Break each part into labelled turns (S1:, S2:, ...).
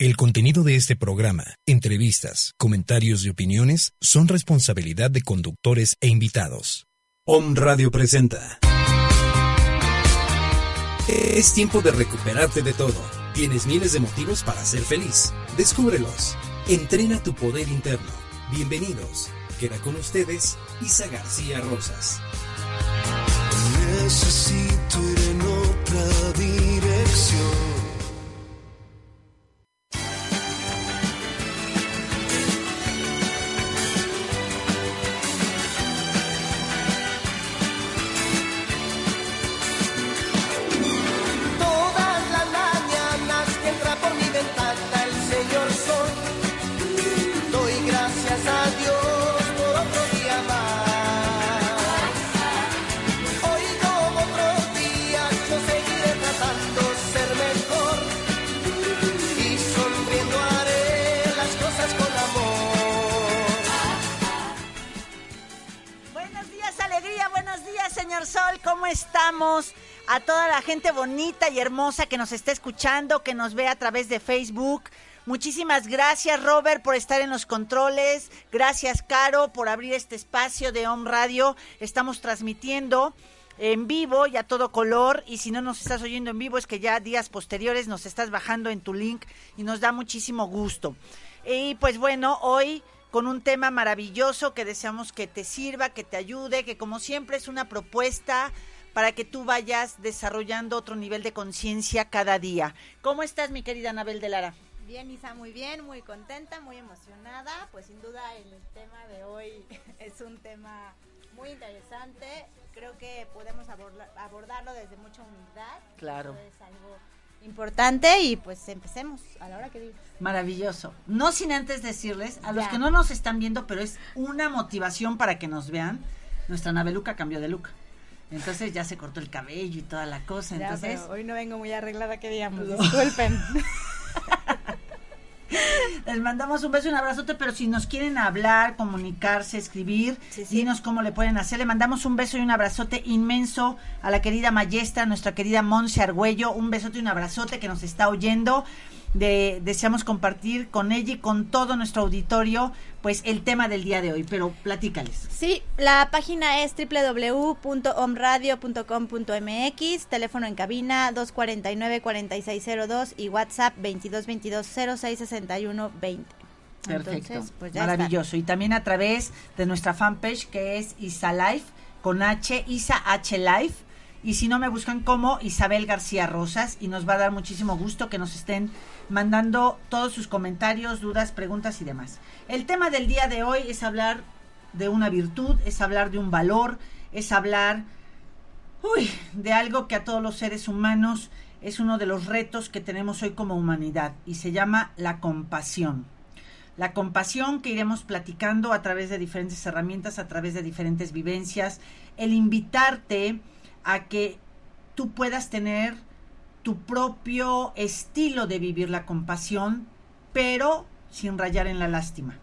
S1: El contenido de este programa, entrevistas, comentarios y opiniones son responsabilidad de conductores e invitados. Om Radio presenta. Es tiempo de recuperarte de todo. Tienes miles de motivos para ser feliz. Descúbrelos. Entrena tu poder interno. Bienvenidos. Queda con ustedes Isa García Rosas.
S2: Necesito ir en otra dirección.
S3: Buenos días, señor Sol, ¿cómo estamos? A toda la gente bonita y hermosa que nos está escuchando, que nos ve a través de Facebook. Muchísimas gracias, Robert, por estar en los controles. Gracias, Caro, por abrir este espacio de Home Radio. Estamos transmitiendo en vivo y a todo color. Y si no nos estás oyendo en vivo, es que ya días posteriores nos estás bajando en tu link y nos da muchísimo gusto. Y pues bueno, hoy con un tema maravilloso que deseamos que te sirva, que te ayude, que como siempre es una propuesta para que tú vayas desarrollando otro nivel de conciencia cada día. ¿Cómo estás, mi querida Anabel de Lara?
S4: Bien, Isa, muy bien, muy contenta, muy emocionada. Pues sin duda el tema de hoy es un tema muy interesante. Creo que podemos aborda- abordarlo desde mucha humildad.
S3: Claro.
S4: Eso es algo importante y pues empecemos a la hora que digas.
S3: Maravilloso. No sin antes decirles, a los
S4: Ya.
S3: que no nos están viendo, pero es una motivación para que nos vean, nuestra Nabeluca cambió de look. Entonces ya se cortó el cabello y toda la cosa.
S4: Ya,
S3: Entonces,
S4: pero hoy no vengo muy arreglada que digamos, disculpen.
S3: Les mandamos un beso y un abrazote, pero si nos quieren hablar, comunicarse, escribir,
S4: Sí, sí.
S3: dinos cómo le pueden hacer. Le mandamos un beso y un abrazote inmenso a la querida Mayestra, nuestra querida Monse Argüello. Un besote y un abrazote que nos está oyendo. De, deseamos compartir con ella y con todo nuestro auditorio, pues el tema del día de hoy. Pero platícales.
S4: Sí, la página es www.omradio.com.mx, teléfono en cabina 249-4602 y WhatsApp 2222-066120.
S3: Perfecto.
S4: Entonces, pues ya está.
S3: Maravilloso. Y también a través de nuestra fanpage que es Isa Life con H, Isa H Life. Y si no, me buscan como Isabel García Rosas y nos va a dar muchísimo gusto que nos estén mandando todos sus comentarios, dudas, preguntas y demás. El tema del día de hoy es hablar de una virtud, es hablar de un valor, es hablar uy, de algo que a todos los seres humanos es uno de los retos que tenemos hoy como humanidad y se llama la compasión. La compasión que iremos platicando a través de diferentes herramientas, a través de diferentes vivencias, el invitarte a que tú puedas tener tu propio estilo de vivir la compasión, pero sin rayar en la lástima.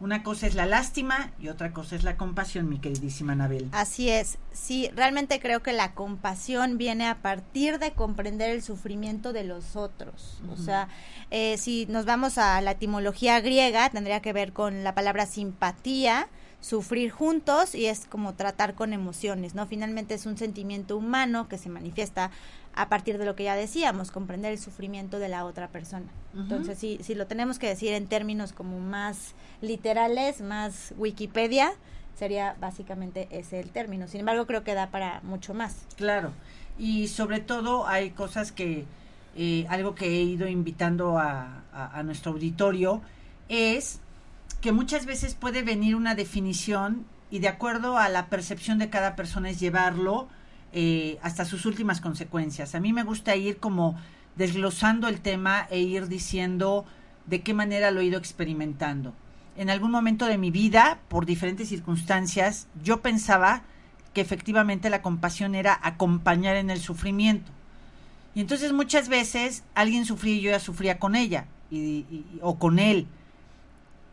S3: Una cosa es la lástima y otra cosa es la compasión, mi queridísima Anabel.
S4: Así es, sí, realmente creo que la compasión viene a partir de comprender el sufrimiento de los otros. O sea, eh, si nos vamos a la etimología griega, tendría que ver con la palabra simpatía, sufrir juntos y es como tratar con emociones, ¿no? Finalmente es un sentimiento humano que se manifiesta a partir de lo que ya decíamos, comprender el sufrimiento de la otra persona. Entonces, si, si lo tenemos que decir en términos como más literales, más Wikipedia, sería básicamente ese el término. Sin embargo, creo que da para mucho más.
S3: Claro, y sobre todo hay cosas que, eh, algo que he ido invitando a, a- a nuestro auditorio es que muchas veces puede venir una definición y de acuerdo a la percepción de cada persona es llevarlo eh, hasta sus últimas consecuencias. A mí me gusta ir como desglosando el tema e ir diciendo de qué manera lo he ido experimentando. En algún momento de mi vida, por diferentes circunstancias, yo pensaba que efectivamente la compasión era acompañar en el sufrimiento. Y entonces muchas veces alguien sufría y yo ya sufría con ella o con él.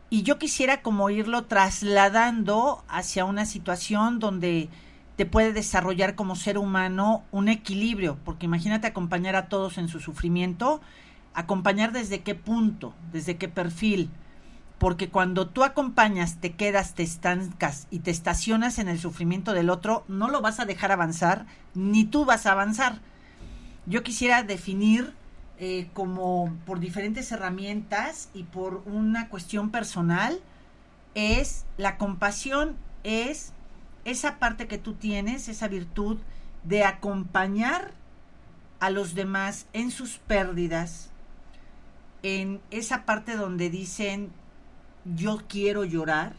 S3: Y yo quisiera como irlo trasladando hacia una situación donde te puede desarrollar como ser humano un equilibrio, porque imagínate acompañar a todos en su sufrimiento, acompañar desde qué punto, desde qué perfil, porque cuando tú acompañas, te quedas, te estancas y te estacionas en el sufrimiento del otro, no lo vas a dejar avanzar, ni tú vas a avanzar. Yo quisiera definir eh, como por diferentes herramientas y por una cuestión personal, es la compasión, es esa parte que tú tienes, esa virtud de acompañar a los demás en sus pérdidas, en esa parte donde dicen yo quiero llorar,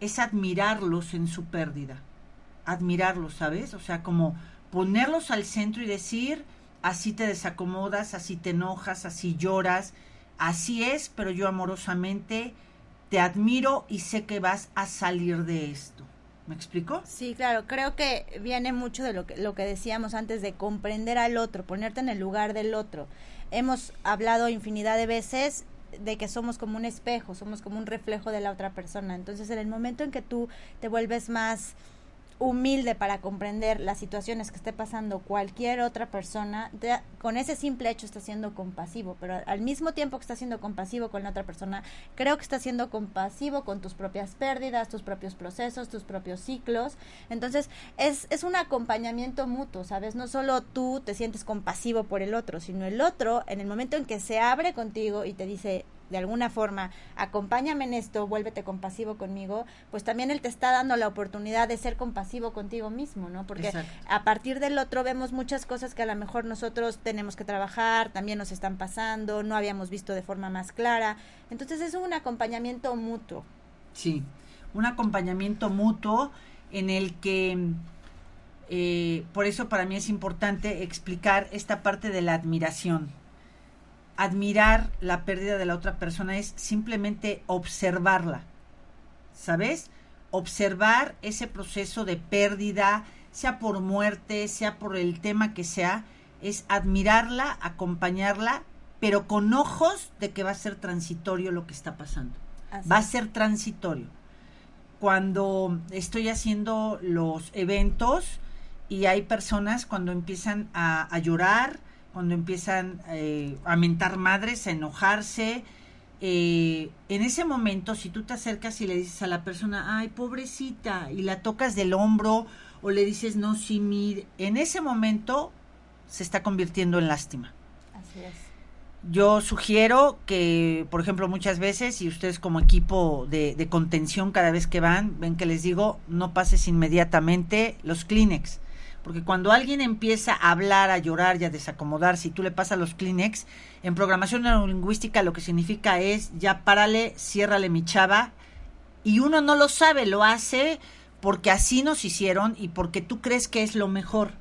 S3: es admirarlos en su pérdida, admirarlos, ¿sabes? O sea, como ponerlos al centro y decir, así te desacomodas, así te enojas, así lloras, así es, pero yo amorosamente te admiro y sé que vas a salir de esto. ¿Me explico?
S4: Sí, claro, creo que viene mucho de lo que, lo que decíamos antes de comprender al otro, ponerte en el lugar del otro. Hemos hablado infinidad de veces de que somos como un espejo, somos como un reflejo de la otra persona. Entonces, en el momento en que tú te vuelves más humilde para comprender las situaciones que esté pasando cualquier otra persona, con ese simple hecho está siendo compasivo, pero al mismo tiempo que está siendo compasivo con la otra persona, creo que está siendo compasivo con tus propias pérdidas, tus propios procesos, tus propios ciclos. Entonces, es, es un acompañamiento mutuo, ¿sabes? No solo tú te sientes compasivo por el otro, sino el otro, en el momento en que se abre contigo y te dice, de alguna forma, acompáñame en esto, vuélvete compasivo conmigo, pues también él te está dando la oportunidad de ser compasivo contigo mismo, ¿no? Porque a partir del otro vemos muchas cosas que a lo mejor nosotros tenemos que trabajar, también nos están pasando, no habíamos visto de forma más clara. Entonces es un acompañamiento mutuo.
S3: Sí, un acompañamiento mutuo en el que, eh, por eso para mí es importante explicar esta parte de la admiración admirar la pérdida de la otra persona es simplemente observarla, ¿sabes? Observar ese proceso de pérdida, sea por muerte, sea por el tema que sea, es admirarla, acompañarla, pero con ojos de que va a ser transitorio lo que está pasando. Va a ser transitorio. Cuando estoy haciendo los eventos y hay personas cuando empiezan a, a llorar, cuando empiezan eh, a mentar madres, a enojarse. Eh, en ese momento, si tú te acercas y le dices a la persona, ay, pobrecita, y la tocas del hombro o le dices, no, sí, mire, en ese momento se está convirtiendo en lástima.
S4: Así es.
S3: Yo sugiero que, por ejemplo, muchas veces, y ustedes como equipo de, de contención cada vez que van, ven que les digo, no pases inmediatamente los Kleenex porque cuando alguien empieza a hablar, a llorar y a desacomodarse y tú le pasas los Kleenex, en programación neurolingüística lo que significa es ya párale, ciérrale mi chava, y uno no lo sabe, lo hace porque así nos hicieron y porque tú crees que es lo mejor.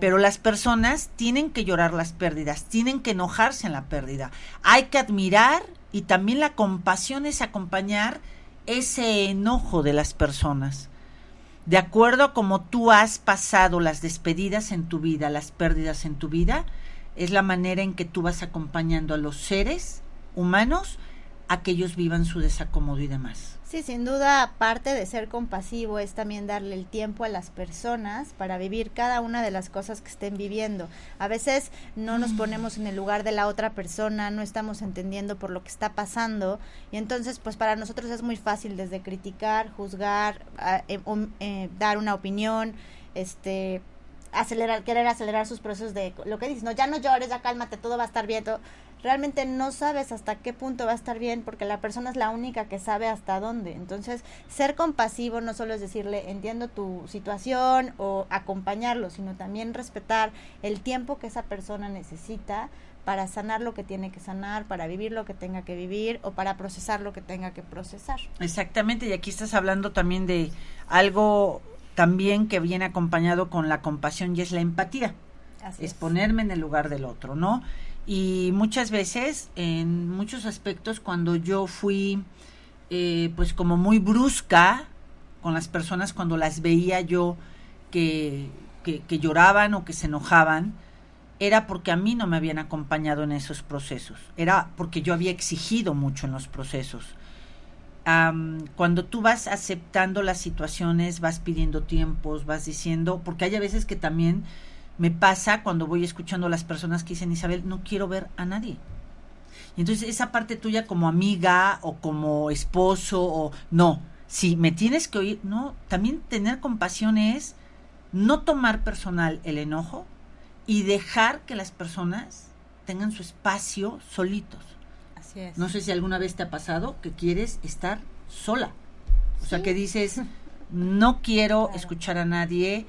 S3: Pero las personas tienen que llorar las pérdidas, tienen que enojarse en la pérdida. Hay que admirar y también la compasión es acompañar ese enojo de las personas de acuerdo a cómo tú has pasado las despedidas en tu vida, las pérdidas en tu vida, es la manera en que tú vas acompañando a los seres humanos a que ellos vivan su desacomodo y demás.
S4: Sí, sin duda, parte de ser compasivo es también darle el tiempo a las personas para vivir cada una de las cosas que estén viviendo. A veces no nos ponemos en el lugar de la otra persona, no estamos entendiendo por lo que está pasando y entonces pues para nosotros es muy fácil desde criticar, juzgar, eh, eh, dar una opinión, este acelerar, querer acelerar sus procesos de lo que dices, no, ya no llores, ya cálmate, todo va a estar bien, todo realmente no sabes hasta qué punto va a estar bien porque la persona es la única que sabe hasta dónde. Entonces, ser compasivo no solo es decirle entiendo tu situación o acompañarlo, sino también respetar el tiempo que esa persona necesita para sanar lo que tiene que sanar, para vivir lo que tenga que vivir o para procesar lo que tenga que procesar.
S3: Exactamente, y aquí estás hablando también de algo también que viene acompañado con la compasión y es la empatía. es, ponerme en el lugar del otro, ¿no? Y muchas veces, en muchos aspectos, cuando yo fui, eh, pues como muy brusca con las personas, cuando las veía yo que, que, que lloraban o que se enojaban, era porque a mí no me habían acompañado en esos procesos, era porque yo había exigido mucho en los procesos. Am, cuando tú vas aceptando las situaciones, vas pidiendo tiempos, vas diciendo, porque hay a veces que también me pasa cuando voy escuchando a las personas que dicen, Isabel, no quiero ver a nadie. Y entonces esa parte tuya como amiga o como esposo o no, si me tienes que oír, no, también tener compasión es no tomar personal el enojo y dejar que las personas tengan su espacio solitos.
S4: Así es.
S3: No sé si alguna vez te ha pasado que quieres estar sola. O sea, que dices, no quiero
S4: Claro.
S3: escuchar a nadie.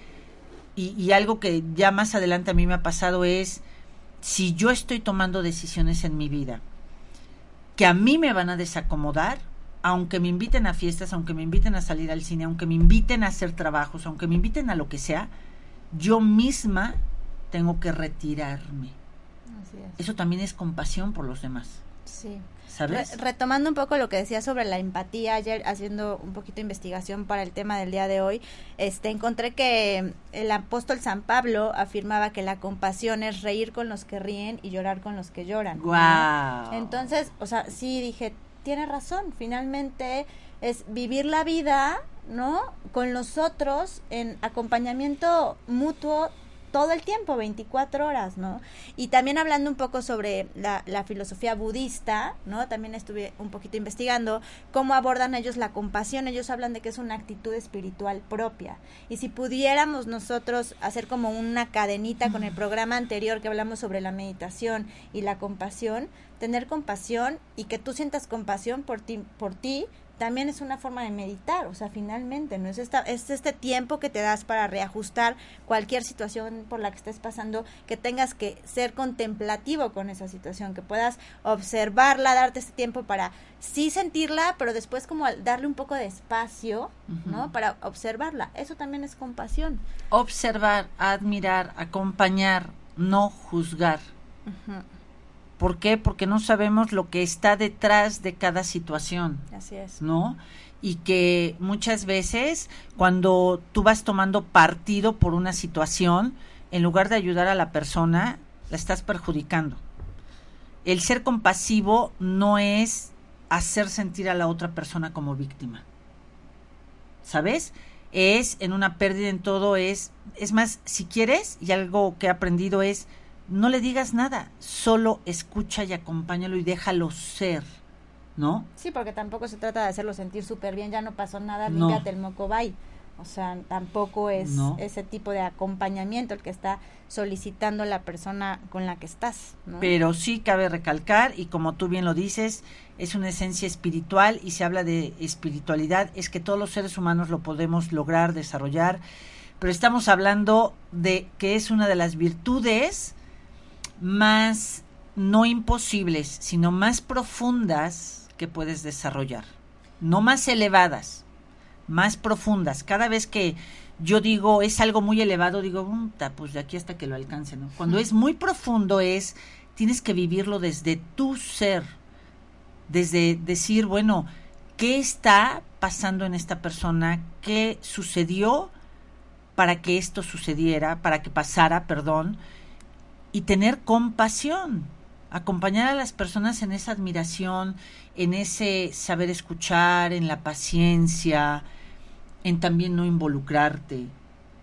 S3: Y, y algo que ya más adelante a mí me ha pasado es, si yo estoy tomando decisiones en mi vida que a mí me van a desacomodar, aunque me inviten a fiestas, aunque me inviten a salir al cine, aunque me inviten a hacer trabajos, aunque me inviten a lo que sea, yo misma tengo que retirarme.
S4: Así es.
S3: Eso también es compasión por los demás,
S4: Sí.
S3: ¿sabes?
S4: Re- retomando un poco lo que decía sobre la empatía, ayer haciendo un poquito de investigación para el tema del día de hoy, este encontré que el apóstol San Pablo afirmaba que la compasión es reír con los que ríen y llorar con los que lloran. ¿no?
S3: Guau.
S4: Entonces, o sea, sí dije, tiene razón, finalmente es vivir la vida, ¿no? Con los otros en acompañamiento mutuo todo el tiempo, 24 horas, ¿no? Y también hablando un poco sobre la, la filosofía budista, ¿no? También estuve un poquito investigando cómo abordan ellos la compasión. Ellos hablan de que es una actitud espiritual propia. Y si pudiéramos nosotros hacer como una cadenita con el programa anterior que hablamos sobre la meditación y la compasión, tener compasión y que tú sientas compasión por ti, por ti también es una forma de meditar, o sea, finalmente, ¿no? Es, esta, es este tiempo que te das para reajustar cualquier situación por la que estés pasando, que tengas que ser contemplativo con esa situación, que puedas observarla, darte este tiempo para sí sentirla, pero después como darle un poco de espacio, ¿no? Para observarla. Eso también es compasión.
S3: Observar, admirar, acompañar, no juzgar. ¿Por qué? Porque no sabemos lo que está detrás de cada situación.
S4: Así es.
S3: ¿no? Y que muchas veces cuando tú vas tomando partido por una situación, en lugar de ayudar a la persona, la estás perjudicando. El ser compasivo no es hacer sentir a la otra persona como víctima. ¿Sabes? Es en una pérdida en todo, es, es más, si quieres, y algo que he aprendido es, no le digas nada, solo escucha y acompáñalo y déjalo ser, ¿no?
S4: Sí, porque tampoco se trata de hacerlo sentir súper bien, ya no pasó nada,
S3: No.
S4: límpiate el moco, bye. O sea, tampoco es
S3: No.
S4: ese tipo de acompañamiento el que está solicitando la persona con la que estás, ¿no?
S3: Pero sí cabe recalcar, y como tú bien lo dices, es una esencia espiritual y se habla de espiritualidad, es que todos los seres humanos lo podemos lograr, desarrollar, pero estamos hablando de que es una de las virtudes más no imposibles, sino más profundas que puedes desarrollar, no más elevadas, más profundas. Cada vez que yo digo es algo muy elevado, digo, "Puta, pues de aquí hasta que lo alcance, ¿no? Cuando es muy profundo es, tienes que vivirlo desde tu ser, desde decir, bueno, ¿qué está pasando en esta persona? ¿Qué sucedió para que esto sucediera, para que pasara, perdón? Y tener compasión, acompañar a las personas en esa admiración, en ese saber escuchar, en la paciencia, en también no involucrarte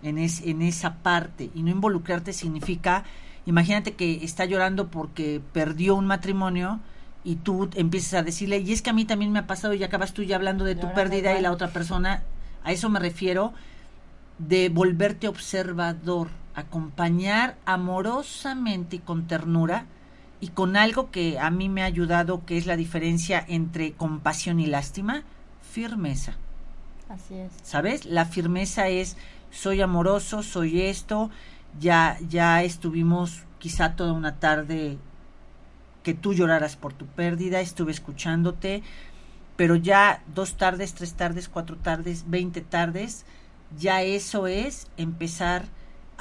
S3: en, es, en esa parte. Y no involucrarte significa, imagínate que está llorando porque perdió un matrimonio y tú empiezas a decirle, y es que a mí también me ha pasado y acabas tú ya hablando de tu pérdida y la otra persona, a eso me refiero, de volverte observador, acompañar amorosamente y con ternura y con algo que a mí me ha ayudado, que es la diferencia entre compasión y lástima, firmeza.
S4: Así es.
S3: ¿Sabes? La firmeza es soy amoroso, soy esto, ya ya estuvimos quizá toda una tarde que tú lloraras por tu pérdida, estuve escuchándote, pero ya dos tardes, tres tardes, cuatro tardes, veinte tardes, ya eso es empezar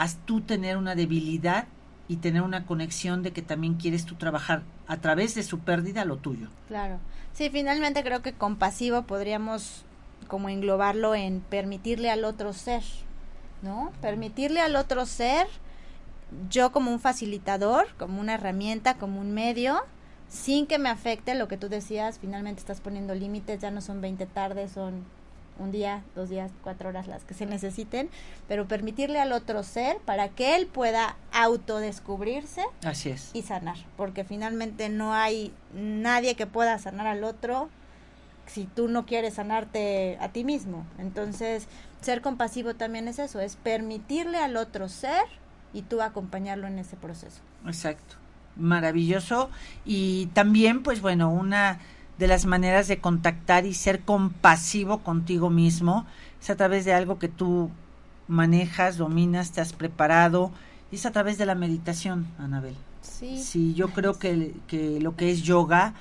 S3: a tú tener una debilidad y tener una conexión de que también quieres tú trabajar a través de su pérdida lo tuyo.
S4: Claro. Sí, finalmente creo que compasivo podríamos como englobarlo en permitirle al otro ser, ¿no? Permitirle al otro ser, yo como un facilitador, como una herramienta, como un medio, sin que me afecte lo que tú decías, finalmente estás poniendo límites, ya no son 20 tardes, son un día, dos días, cuatro horas las que se necesiten, pero permitirle al otro ser para que él pueda autodescubrirse
S3: Así es.
S4: y sanar, porque finalmente no hay nadie que pueda sanar al otro si tú no quieres sanarte a ti mismo. Entonces, ser compasivo también es eso, es permitirle al otro ser y tú acompañarlo en ese proceso.
S3: Exacto. Maravilloso. Y también, pues bueno, una de las maneras de contactar y ser compasivo contigo mismo es a través de algo que tú manejas, dominas, te has preparado, y es a través de la meditación, Anabel.
S4: Sí.
S3: Sí, yo creo que, que lo que es yoga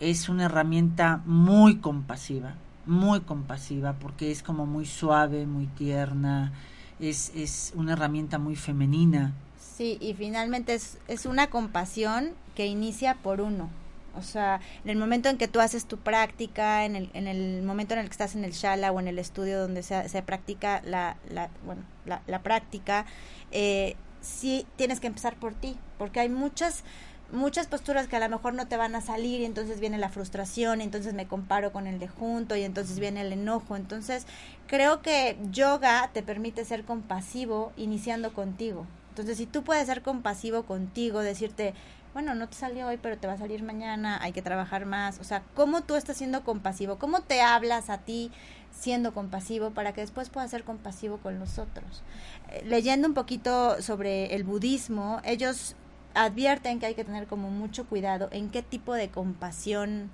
S3: es una herramienta muy compasiva, muy compasiva, porque es como muy suave, muy tierna, es, es una herramienta muy femenina.
S4: Sí, y finalmente es, es una compasión que inicia por uno. O sea, en el momento en que tú haces tu práctica, en el, en el momento en el que estás en el shala o en el estudio donde se, se practica la, la, bueno, la, la práctica, eh, sí tienes que empezar por ti, porque hay muchas muchas posturas que a lo mejor no te van a salir y entonces viene la frustración y entonces me comparo con el de junto y entonces viene el enojo. Entonces creo que yoga te permite ser compasivo iniciando contigo. Entonces si tú puedes ser compasivo contigo, decirte, bueno, no te salió hoy, pero te va a salir mañana, hay que trabajar más. O sea, ¿cómo tú estás siendo compasivo? ¿Cómo te hablas a ti siendo compasivo para que después puedas ser compasivo con los otros? Eh, leyendo un poquito sobre el budismo, ellos advierten que hay que tener como mucho cuidado en qué tipo de compasión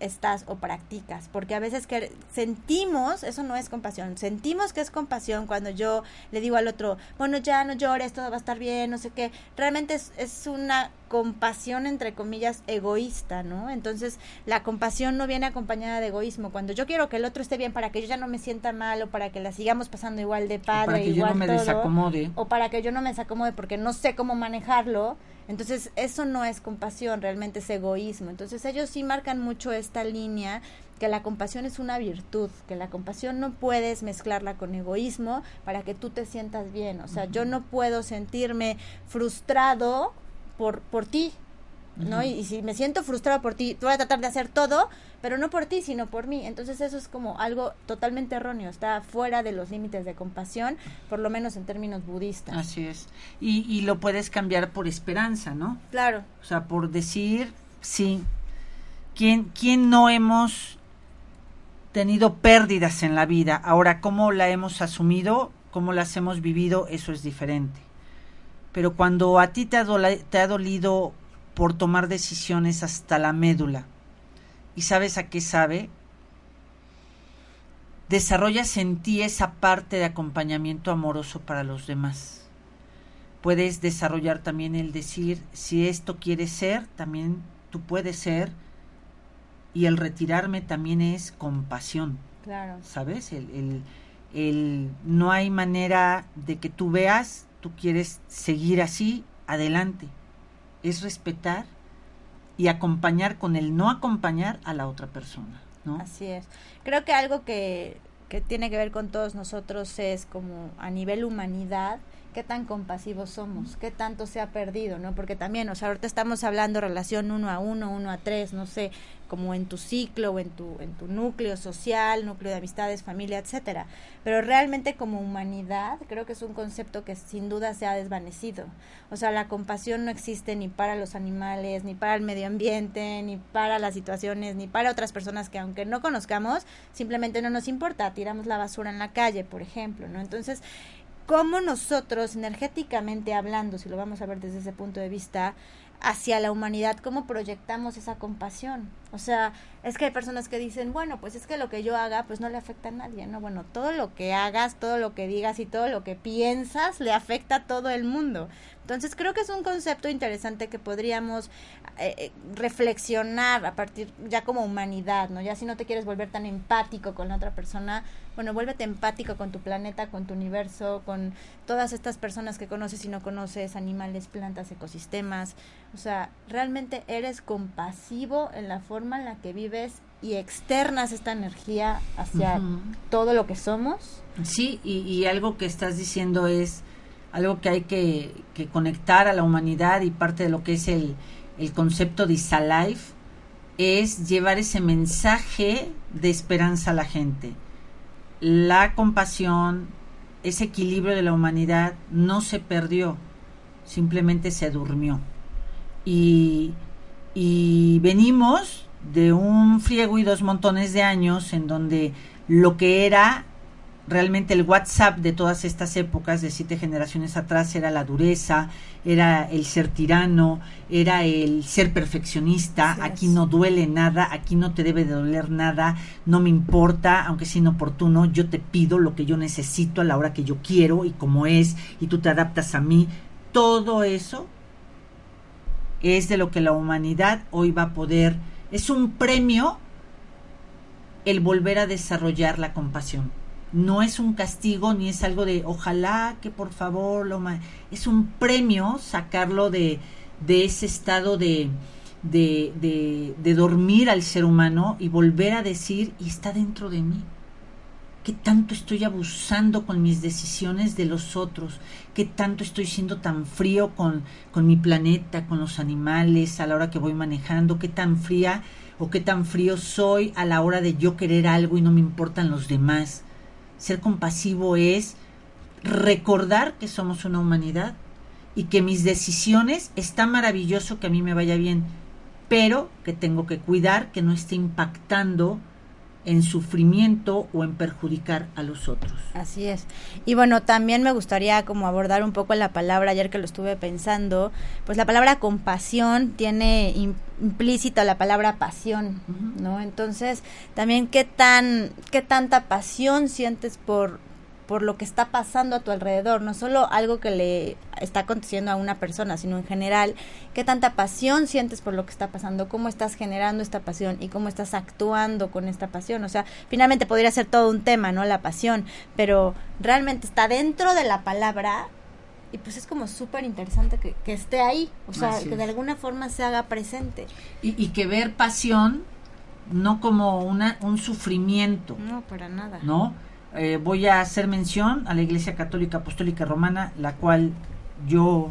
S4: estás o practicas, porque a veces que sentimos, eso no es compasión, sentimos que es compasión cuando yo le digo al otro, bueno, ya no llores, todo va a estar bien, no sé qué, realmente es, es una compasión entre comillas egoísta, ¿no? Entonces la compasión no viene acompañada de egoísmo, cuando yo quiero que el otro esté bien para que yo ya no me sienta mal o para que la sigamos pasando igual de padre,
S3: o para que
S4: igual
S3: yo no me
S4: todo,
S3: desacomode.
S4: o para que yo no me desacomode porque no sé cómo manejarlo, entonces, eso no es compasión, realmente es egoísmo. Entonces, ellos sí marcan mucho esta línea que la compasión es una virtud, que la compasión no puedes mezclarla con egoísmo para que tú te sientas bien. O sea, yo no puedo sentirme frustrado por, por ti, ¿no? y, y, si me siento frustrado por ti, voy a tratar de hacer todo, pero no por ti, sino por mí. Entonces eso es como algo totalmente erróneo, está fuera de los límites de compasión, por lo menos en términos budistas.
S3: Así es. Y, y lo puedes cambiar por esperanza, ¿no?
S4: Claro.
S3: O sea, por decir, sí, ¿quién, quién no hemos tenido pérdidas en la vida? Ahora, ¿cómo la hemos asumido? ¿Cómo las hemos vivido? Eso es diferente. Pero cuando a ti te ha, te ha dolido por tomar decisiones hasta la médula, ¿y sabes a qué sabe? Desarrollas en ti esa parte de acompañamiento amoroso para los demás. Puedes desarrollar también el decir, si esto quiere ser, también tú puedes ser, y el retirarme también es compasión.
S4: Claro.
S3: ¿Sabes? El, el, el no hay manera de que tú veas, tú quieres seguir así, adelante. Es respetar y acompañar con el no acompañar a la otra persona, ¿no?
S4: Así es. Creo que algo que, que tiene que ver con todos nosotros es como a nivel humanidad, qué tan compasivos somos, qué tanto se ha perdido, ¿no? Porque también, o sea, ahorita estamos hablando relación uno a uno, uno a tres, no sé, como en tu ciclo o en tu, en tu núcleo social, núcleo de amistades, familia, etcétera. Pero realmente como humanidad, creo que es un concepto que sin duda se ha desvanecido. O sea, la compasión no existe ni para los animales, ni para el medio ambiente, ni para las situaciones, ni para otras personas que aunque no conozcamos, simplemente no nos importa, tiramos la basura en la calle, por ejemplo, ¿no? Entonces, cómo nosotros, energéticamente hablando, si lo vamos a ver desde ese punto de vista, hacia la humanidad, cómo proyectamos esa compasión. O sea, es que hay personas que dicen, bueno, pues es que lo que yo haga, pues no le afecta a nadie, ¿no? Bueno, todo lo que hagas, todo lo que digas y todo lo que piensas le afecta a todo el mundo. Entonces creo que es un concepto interesante que podríamos eh, eh, reflexionar a partir ya como humanidad, ¿no? Ya si no te quieres volver tan empático con la otra persona, bueno, vuélvete empático con tu planeta, con tu universo, con todas estas personas que conoces y no conoces, animales, plantas, ecosistemas. O sea, realmente eres compasivo en la forma en la que vives y externas esta energía hacia todo lo que somos.
S3: Sí, y, y algo que estás diciendo es algo que hay que, conectar a la humanidad y parte de lo que es el, el concepto de Isalife es llevar ese mensaje de esperanza a la gente. La compasión, ese equilibrio de la humanidad no se perdió, simplemente se durmió. Y, y venimos de un friego y dos montones de años en donde lo que era realmente el WhatsApp de todas estas épocas, de siete generaciones atrás, era la dureza, era el ser tirano, era el ser perfeccionista, aquí no duele nada, aquí no te debe de doler nada, no me importa, aunque sea inoportuno, yo te pido lo que yo necesito a la hora que yo quiero y como es, y tú te adaptas a mí. Todo eso es de lo que la humanidad hoy va a poder, es un premio el volver a desarrollar la compasión no es un castigo ni es algo de ojalá que por favor lo es un premio sacarlo de, de ese estado de, de, de, de, dormir al ser humano y volver a decir y está dentro de mí qué tanto estoy abusando con mis decisiones de los otros qué tanto estoy siendo tan frío con, con mi planeta con los animales a la hora que voy manejando qué tan fría o qué tan frío soy a la hora de yo querer algo y no me importan los demás ser compasivo es recordar que somos una humanidad y que mis decisiones está maravilloso que a mí me vaya bien, pero que tengo que cuidar que no esté impactando en sufrimiento o en perjudicar a los otros.
S4: Así es. Y bueno, también me gustaría como abordar un poco la palabra, ayer que lo estuve pensando, pues la palabra compasión tiene implícita la palabra pasión, ¿no? Entonces, también qué tan qué tanta pasión sientes por por lo que está pasando a tu alrededor, no solo algo que le está aconteciendo a una persona, sino en general, qué tanta pasión sientes por lo que está pasando, cómo estás generando esta pasión y cómo estás actuando con esta pasión. O sea, finalmente podría ser todo un tema, ¿no? La pasión, pero realmente está dentro de la palabra y pues es como súper interesante que, que, esté ahí, o sea, que de alguna forma se haga presente.
S3: Y, y que ver pasión no como una, un sufrimiento.
S4: No, para nada.
S3: ¿No? Eh, voy a hacer mención a la Iglesia Católica Apostólica Romana, la cual yo,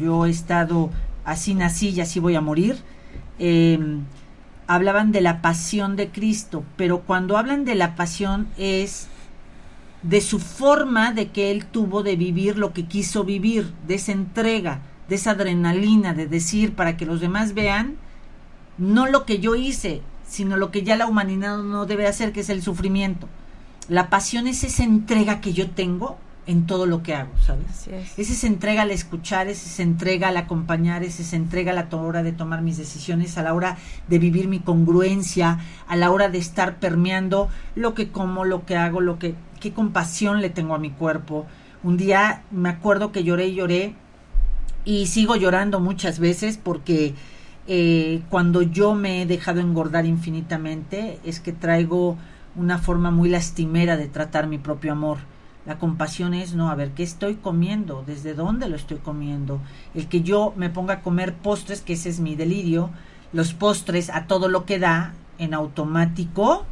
S3: yo he estado, así nací y así voy a morir. Em, hablaban de la pasión de Cristo, pero cuando hablan de la pasión es de su forma de que él tuvo de vivir lo que quiso vivir, de esa entrega, de esa adrenalina, de decir para que los demás vean, no lo que yo hice, sino lo que ya la humanidad no debe hacer, que es el sufrimiento. La pasión es esa entrega que yo tengo en todo lo que hago, ¿sabes?
S4: es.
S3: esa entrega al escuchar, es esa entrega al acompañar, es esa entrega a la hora de tomar mis decisiones, a la hora de vivir mi congruencia, a la hora de estar permeando lo que como, lo que hago, lo que qué compasión le tengo a mi cuerpo. Un día me acuerdo que lloré y lloré y sigo llorando muchas veces porque eh, cuando yo me he dejado engordar infinitamente es que traigo una forma muy lastimera de tratar mi propio amor. La compasión es, no, a ver, ¿qué estoy comiendo? ¿Desde dónde lo estoy comiendo? El que yo me ponga a comer postres, que ese es mi delirio, los postres a todo lo que da, en automático,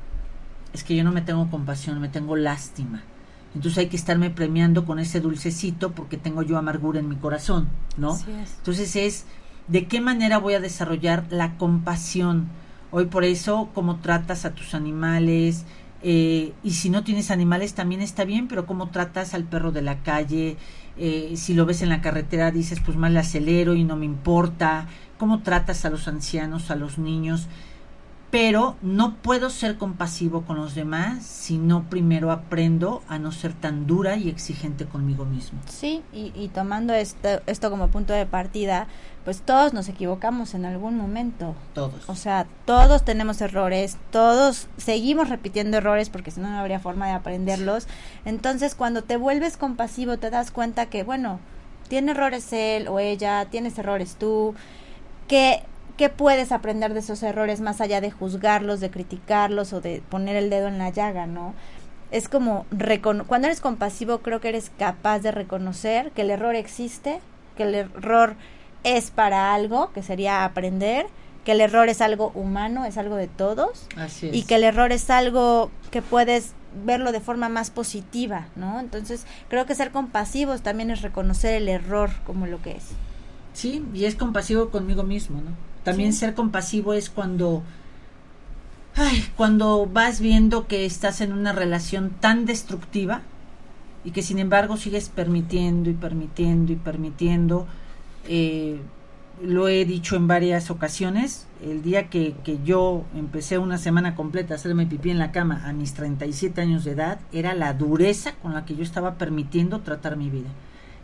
S3: es que yo no me tengo compasión, me tengo lástima. Entonces hay que estarme premiando con ese dulcecito porque tengo yo amargura en mi corazón, ¿no? Entonces es, ¿de qué manera voy a desarrollar la compasión? Hoy por eso, cómo tratas a tus animales, eh, y si no tienes animales también está bien, pero cómo tratas al perro de la calle, eh, si lo ves en la carretera dices pues mal acelero y no me importa, cómo tratas a los ancianos, a los niños. Pero no puedo ser compasivo con los demás si no primero aprendo a no ser tan dura y exigente conmigo mismo.
S4: Sí, y, y tomando esto, esto como punto de partida, pues todos nos equivocamos en algún momento.
S3: Todos.
S4: O sea, todos tenemos errores, todos seguimos repitiendo errores porque si no, no habría forma de aprenderlos. Entonces, cuando te vuelves compasivo, te das cuenta que, bueno, tiene errores él o ella, tienes errores tú, que ¿Qué puedes aprender de esos errores más allá de juzgarlos, de criticarlos o de poner el dedo en la llaga, no? Es como, cuando eres compasivo creo que eres capaz de reconocer que el error existe, que el error es para algo, que sería aprender, que el error es algo humano, es algo de todos,
S3: Así es.
S4: y que el error es algo que puedes verlo de forma más positiva, ¿no? Entonces creo que ser compasivos también es reconocer el error como lo que es.
S3: Sí, y es compasivo conmigo mismo, ¿no? También
S4: Sí.
S3: ser compasivo es cuando, ay, cuando vas viendo que estás en una relación tan destructiva y que sin embargo sigues permitiendo y permitiendo y permitiendo. eh, lo he dicho en varias ocasiones, el día que, que yo empecé una semana completa a hacerme pipí en la cama a mis 37 años de edad, era la dureza con la que yo estaba permitiendo tratar mi vida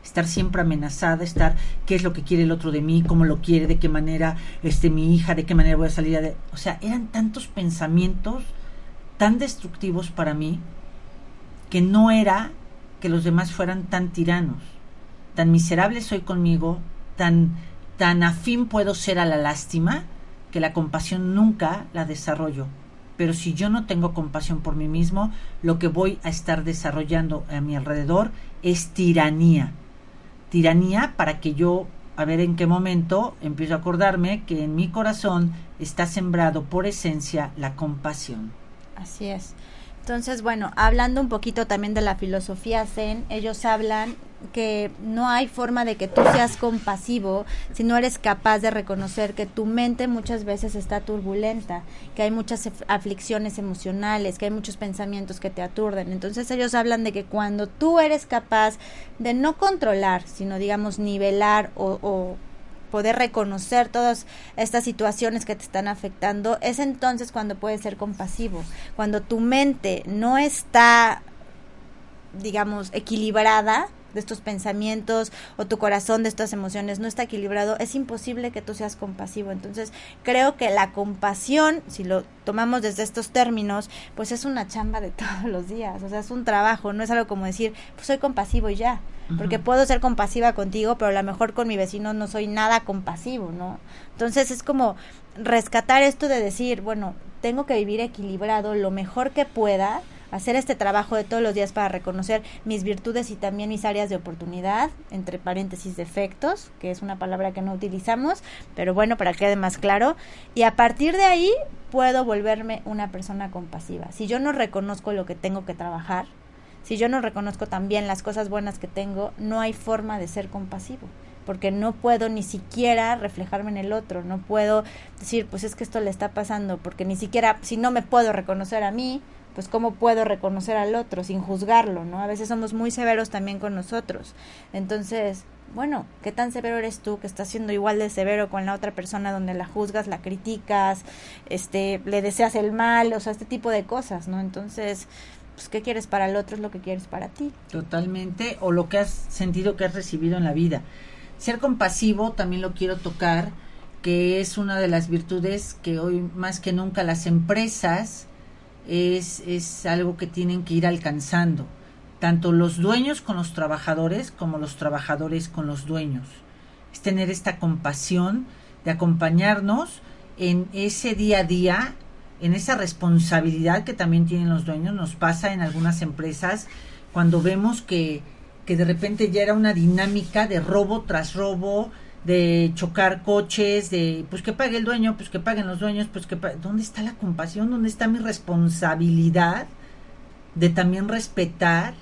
S3: estar siempre amenazada, estar qué es lo que quiere el otro de mí, cómo lo quiere, de qué manera este mi hija, de qué manera voy a salir de, o sea, eran tantos pensamientos tan destructivos para mí que no era que los demás fueran tan tiranos, tan miserable soy conmigo, tan tan afín puedo ser a la lástima que la compasión nunca la desarrollo. Pero si yo no tengo compasión por mí mismo, lo que voy a estar desarrollando a mi alrededor es tiranía tiranía para que yo a ver en qué momento empiezo a acordarme que en mi corazón está sembrado por esencia la compasión.
S4: Así es. Entonces, bueno, hablando un poquito también de la filosofía zen, ellos hablan que no hay forma de que tú seas compasivo si no eres capaz de reconocer que tu mente muchas veces está turbulenta, que hay muchas af- aflicciones emocionales, que hay muchos pensamientos que te aturden. Entonces ellos hablan de que cuando tú eres capaz de no controlar, sino digamos nivelar o, o poder reconocer todas estas situaciones que te están afectando, es entonces cuando puedes ser compasivo. Cuando tu mente no está, digamos, equilibrada de estos pensamientos o tu corazón de estas emociones no está equilibrado, es imposible que tú seas compasivo. Entonces, creo que la compasión, si lo tomamos desde estos términos, pues es una chamba de todos los días, o sea, es un trabajo, no es algo como decir, pues soy compasivo y ya, porque puedo ser compasiva contigo, pero a lo mejor con mi vecino no soy nada compasivo, ¿no? Entonces es como rescatar esto de decir, bueno, tengo que vivir equilibrado lo mejor que pueda, hacer este trabajo de todos los días para reconocer mis virtudes y también mis áreas de oportunidad, entre paréntesis defectos, que es una palabra que no utilizamos, pero bueno, para que quede más claro, y a partir de ahí puedo volverme una persona compasiva. Si yo no reconozco lo que tengo que trabajar, si yo no reconozco también las cosas buenas que tengo, no hay forma de ser compasivo, porque no puedo ni siquiera reflejarme en el otro, no puedo decir, pues es que esto le está pasando, porque ni siquiera, si no me puedo reconocer a mí, pues cómo puedo reconocer al otro sin juzgarlo, ¿no? A veces somos muy severos también con nosotros. Entonces, bueno, ¿qué tan severo eres tú que estás siendo igual de severo con la otra persona donde la juzgas, la criticas, este, le deseas el mal, o sea, este tipo de cosas, ¿no? Entonces, pues qué quieres para el otro es lo que quieres para ti.
S3: Totalmente, o lo que has sentido que has recibido en la vida. Ser compasivo también lo quiero tocar, que es una de las virtudes que hoy más que nunca las empresas es, es algo que tienen que ir alcanzando, tanto los dueños con los trabajadores como los trabajadores con los dueños. Es tener esta compasión de acompañarnos en ese día a día, en esa responsabilidad que también tienen los dueños. Nos pasa en algunas empresas cuando vemos que, que de repente ya era una dinámica de robo tras robo, de chocar coches, de pues que pague el dueño, pues que paguen los dueños, pues que pa- ¿dónde está la compasión? ¿Dónde está mi responsabilidad de también respetar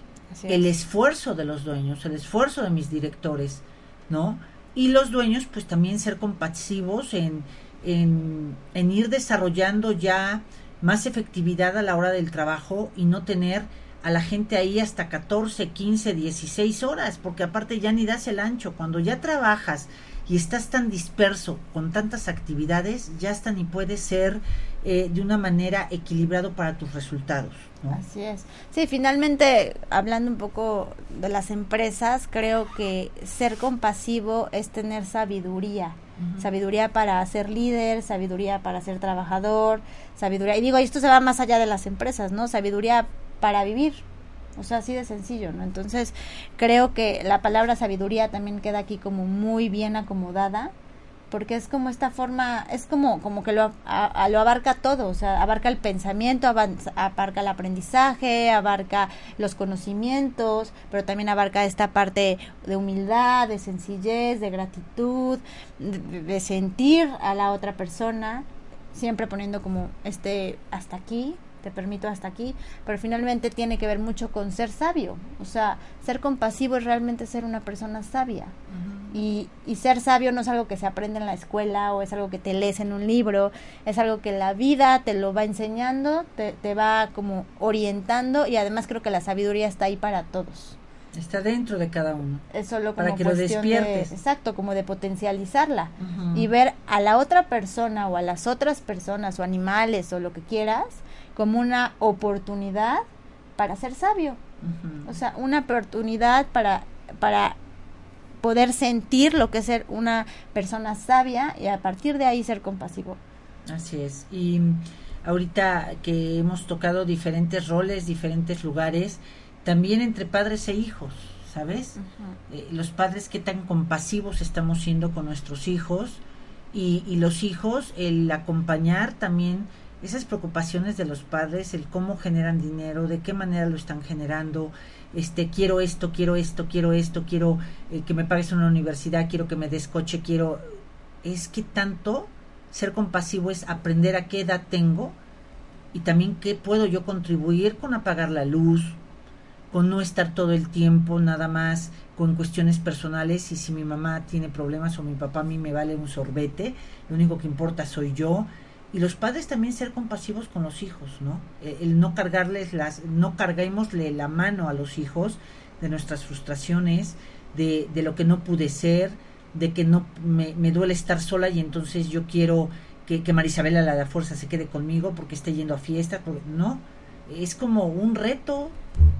S3: el
S4: es.
S3: esfuerzo de los dueños, el esfuerzo de mis directores, ¿no? Y los dueños, pues también ser compasivos en, en, en ir desarrollando ya más efectividad a la hora del trabajo y no tener a la gente ahí hasta 14, 15, 16 horas, porque aparte ya ni das el ancho. Cuando ya trabajas y estás tan disperso con tantas actividades, ya hasta ni puedes ser eh, de una manera equilibrado para tus resultados. ¿no?
S4: Así es. Sí, finalmente, hablando un poco de las empresas, creo que ser compasivo es tener sabiduría. Sabiduría para ser líder, sabiduría para ser trabajador, sabiduría. Y digo, esto se va más allá de las empresas, ¿no? Sabiduría para vivir. O sea, así de sencillo, ¿no? Entonces, creo que la palabra sabiduría también queda aquí como muy bien acomodada porque es como esta forma, es como, como que lo, a- lo abarca todo, o sea, abarca el pensamiento, avanza- abarca el aprendizaje, abarca los conocimientos, pero también abarca esta parte de humildad, de sencillez, de gratitud, de, de sentir a la otra persona, siempre poniendo como este hasta aquí, te permito hasta aquí, pero finalmente tiene que ver mucho con ser sabio, o sea, ser compasivo es realmente ser una persona sabia. Y, y ser sabio no es algo que se aprende en la escuela o es algo que te lees en un libro, es algo que la vida te lo va enseñando, te, te va como orientando y además creo que la sabiduría está ahí para todos.
S3: Está dentro de cada uno.
S4: Es solo
S3: Para
S4: como
S3: que lo
S4: de-
S3: despiertes.
S4: exacto, como de potencializarla y ver a la otra persona o a las otras personas o animales o lo que quieras como una oportunidad para ser sabio. O sea, una oportunidad para, para poder sentir lo que es ser una persona sabia y a partir de ahí ser compasivo.
S3: Así es. Y mm, ahorita que hemos tocado diferentes roles, diferentes lugares, también entre padres e hijos, ¿sabes? Eh, los padres qué tan compasivos estamos siendo con nuestros hijos y, y los hijos, el acompañar también esas preocupaciones de los padres, el cómo generan dinero, de qué manera lo están generando, este quiero esto, quiero esto, quiero esto, quiero eh, que me pagues una universidad, quiero que me des coche, quiero es que tanto ser compasivo es aprender a qué edad tengo y también qué puedo yo contribuir con apagar la luz, con no estar todo el tiempo nada más con cuestiones personales y si mi mamá tiene problemas o mi papá a mí me vale un sorbete, lo único que importa soy yo. Y los padres también ser compasivos con los hijos, ¿no? Eh, El no cargarles las, no carguémosle la mano a los hijos de nuestras frustraciones, de, de lo que no pude ser, de que no me, me duele estar sola y entonces yo quiero que, que Marisabela la de la fuerza se quede conmigo porque esté yendo a fiestas, no, es como un reto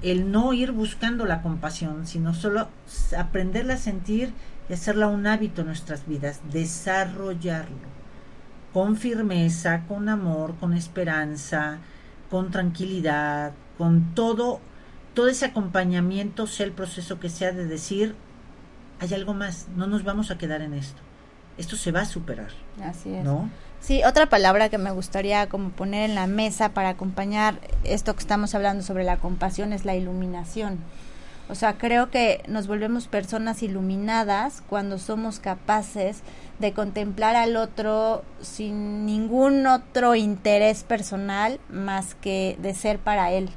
S3: el no ir buscando la compasión, sino solo aprenderla a sentir y hacerla un hábito en nuestras vidas, desarrollarlo con firmeza, con amor, con esperanza, con tranquilidad, con todo, todo ese acompañamiento, sea el proceso que sea de decir, hay algo más, no nos vamos a quedar en esto, esto se va a superar,
S4: Así es.
S3: ¿no?
S4: Sí, otra palabra que me gustaría como poner en la mesa para acompañar esto que estamos hablando sobre la compasión es la iluminación. O sea, creo que nos volvemos personas iluminadas cuando somos capaces de contemplar al otro sin ningún otro interés personal más que de ser para él.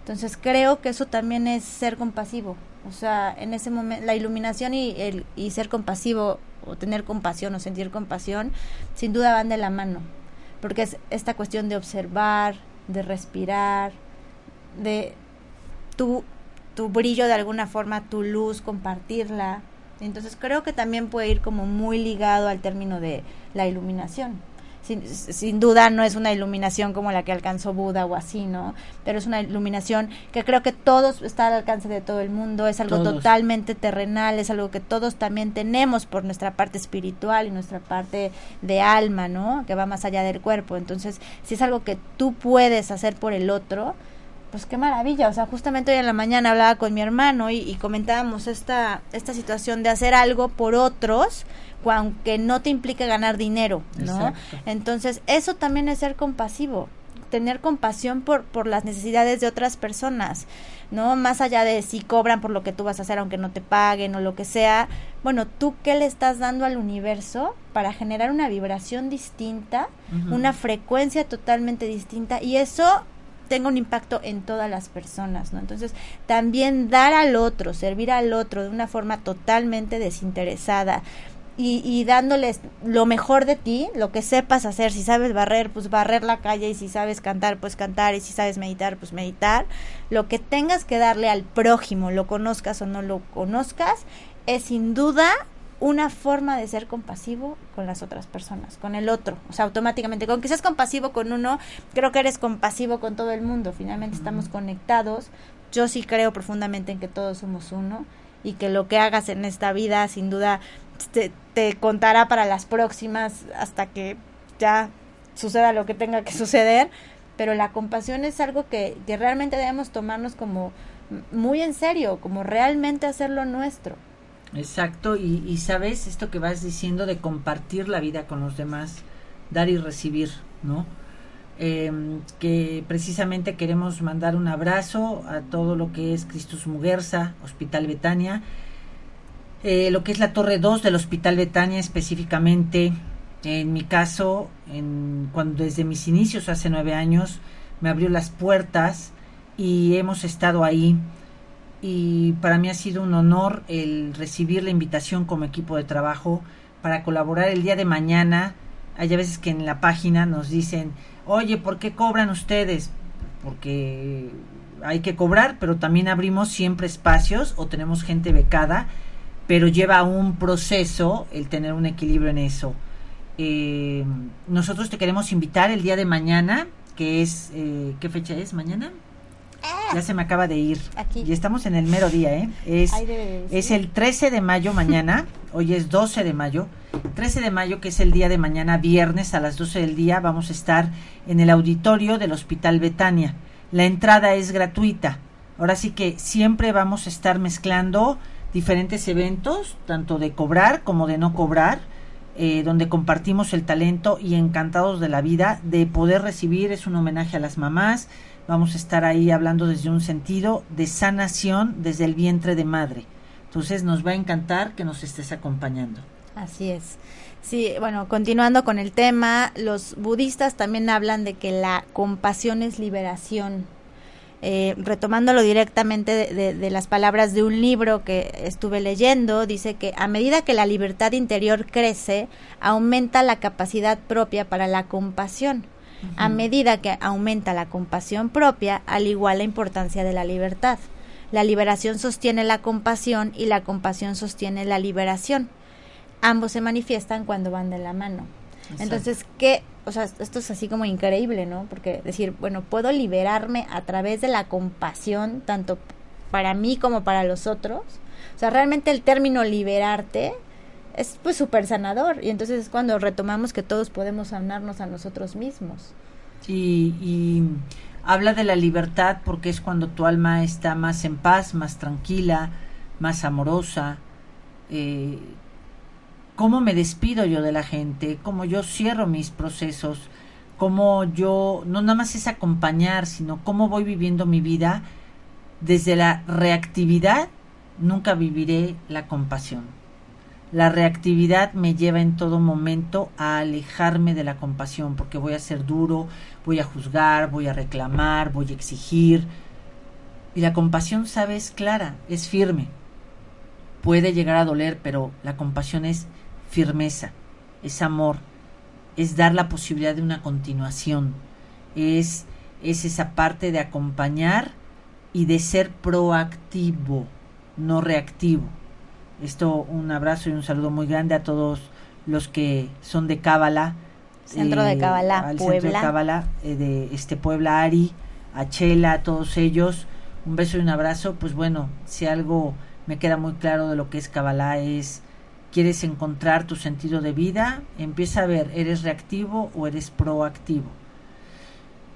S4: Entonces creo que eso también es ser compasivo. O sea, en ese momento, la iluminación y, el, y ser compasivo o tener compasión o sentir compasión, sin duda van de la mano. Porque es esta cuestión de observar, de respirar, de tu, tu brillo de alguna forma, tu luz, compartirla. Entonces creo que también puede ir como muy ligado al término de la iluminación. Sin, sin, duda no es una iluminación como la que alcanzó Buda o así, ¿no? Pero es una iluminación que creo que todos está al alcance de todo el mundo, es algo
S3: Todos.
S4: totalmente terrenal, es algo que todos también tenemos por nuestra parte espiritual y nuestra parte de alma, ¿no? Que va más allá del cuerpo. Entonces, si es algo que tú puedes hacer por el otro, pues qué maravilla. O sea, justamente hoy en la mañana hablaba con mi hermano y, y comentábamos esta, esta situación de hacer algo por otros, aunque no te implique ganar dinero, ¿no?
S3: Exacto.
S4: Entonces, eso también es ser compasivo tener compasión por, por las necesidades de otras personas, ¿no? Más allá de si cobran por lo que tú vas a hacer aunque no te paguen o lo que sea, bueno, tú qué le estás dando al universo para generar una vibración distinta, una frecuencia totalmente distinta y eso tenga un impacto en todas las personas, ¿no? Entonces, también dar al otro, servir al otro de una forma totalmente desinteresada, y, y, dándoles lo mejor de ti, lo que sepas hacer, si sabes barrer, pues barrer la calle, y si sabes cantar, pues cantar, y si sabes meditar, pues meditar, lo que tengas que darle al prójimo, lo conozcas o no lo conozcas, es sin duda una forma de ser compasivo con las otras personas, con el otro. O sea, automáticamente, con que seas compasivo con uno, creo que eres compasivo con todo el mundo. Finalmente estamos conectados. Yo sí creo profundamente en que todos somos uno y que lo que hagas en esta vida, sin duda, te, te contará para las próximas hasta que ya suceda lo que tenga que suceder. Pero la compasión es algo que, que realmente debemos tomarnos como muy en serio, como realmente hacerlo nuestro.
S3: Exacto, y, y sabes esto que vas diciendo de compartir la vida con los demás, dar y recibir, ¿no? Eh, que precisamente queremos mandar un abrazo a todo lo que es Cristus Muguerza, Hospital Betania, eh, lo que es la Torre 2 del Hospital Betania específicamente, en mi caso, en, cuando desde mis inicios hace nueve años me abrió las puertas y hemos estado ahí y para mí ha sido un honor el recibir la invitación como equipo de trabajo para colaborar el día de mañana. Hay a veces que en la página nos dicen, oye, ¿por qué cobran ustedes? Porque hay que cobrar, pero también abrimos siempre espacios o tenemos gente becada, pero lleva un proceso el tener un equilibrio en eso. Eh, nosotros te queremos invitar el día de mañana, que es, eh, ¿qué fecha es mañana? Ya se me acaba de ir.
S4: Aquí.
S3: Y estamos en el mero día, ¿eh? Es,
S4: de
S3: es el 13 de mayo mañana. Hoy es 12 de mayo. 13 de mayo, que es el día de mañana, viernes a las 12 del día, vamos a estar en el auditorio del Hospital Betania. La entrada es gratuita. Ahora sí que siempre vamos a estar mezclando diferentes eventos, tanto de cobrar como de no cobrar, eh, donde compartimos el talento y encantados de la vida, de poder recibir, es un homenaje a las mamás, vamos a estar ahí hablando desde un sentido de sanación desde el vientre de madre. Entonces nos va a encantar que nos estés acompañando.
S4: Así es. Sí, bueno, continuando con el tema, los budistas también hablan de que la compasión es liberación. Eh, retomándolo directamente de, de- de las palabras de un libro que estuve leyendo, dice que a medida que la libertad interior crece, aumenta la capacidad propia para la compasión. A medida que aumenta la compasión propia, al igual la importancia de la libertad. La liberación sostiene la compasión y la compasión sostiene la liberación ambos se manifiestan cuando van de la mano. Entonces, ¿qué? O sea, esto es así como increíble, ¿no? Porque decir, bueno, puedo liberarme a través de la compasión, tanto para mí como para los otros. O sea, realmente el término liberarte es pues súper sanador. Y entonces es cuando retomamos que todos podemos sanarnos a nosotros mismos.
S3: Y, y habla de la libertad porque es cuando tu alma está más en paz, más tranquila, más amorosa. Eh, cómo me despido yo de la gente, cómo yo cierro mis procesos, cómo yo, no nada más es acompañar, sino cómo voy viviendo mi vida desde la reactividad, nunca viviré la compasión. La reactividad me lleva en todo momento a alejarme de la compasión, porque voy a ser duro, voy a juzgar, voy a reclamar, voy a exigir. Y la compasión, sabes, clara, es firme. Puede llegar a doler, pero la compasión es firmeza, es amor, es dar la posibilidad de una continuación, es, es esa parte de acompañar y de ser proactivo, no reactivo. Esto, un abrazo y un saludo muy grande a todos los que son de Cábala.
S4: Centro de Cábala,
S3: al centro de
S4: Puebla.
S3: Cábala, eh, de este Puebla Ari, a Chela, a todos ellos. Un beso y un abrazo. Pues bueno, si algo me queda muy claro de lo que es Cábala es quieres encontrar tu sentido de vida, empieza a ver, ¿eres reactivo o eres proactivo?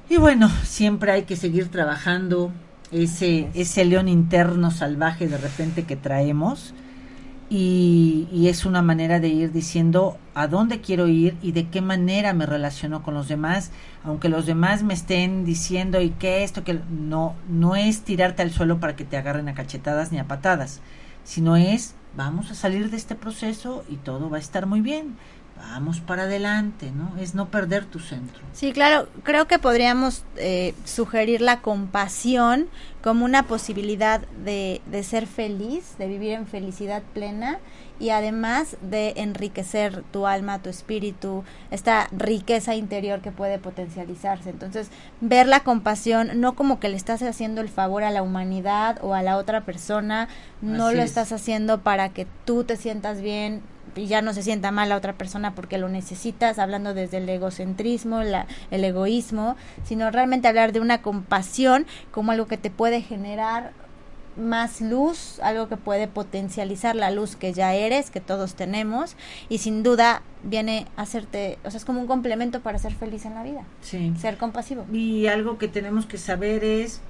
S3: Y bueno, siempre hay que seguir trabajando ese, ese león interno salvaje de repente que traemos y, y es una manera de ir diciendo a dónde quiero ir y de qué manera me relaciono con los demás, aunque los demás me estén diciendo y que esto, que no, no es tirarte al suelo para que te agarren a cachetadas ni a patadas, sino es vamos a salir de este proceso y todo va a estar muy bien. Vamos para adelante, ¿no? Es no perder tu centro.
S4: Sí, claro, creo que podríamos eh, sugerir la compasión como una posibilidad de, de ser feliz, de vivir en felicidad plena y además de enriquecer tu alma, tu espíritu, esta riqueza interior que puede potencializarse. Entonces, ver la compasión no como que le estás haciendo el favor a la humanidad o a la otra persona, no
S3: Así
S4: lo
S3: es.
S4: estás haciendo para que tú te sientas bien y ya no se sienta mal la otra persona porque lo necesitas, hablando desde el egocentrismo, la, el egoísmo, sino realmente hablar de una compasión como algo que te puede generar más luz, algo que puede potencializar la luz que ya eres, que todos tenemos, y sin duda viene a hacerte, o sea, es como un complemento para ser feliz en la vida,
S3: Sí.
S4: ser compasivo.
S3: Y algo que tenemos que saber es,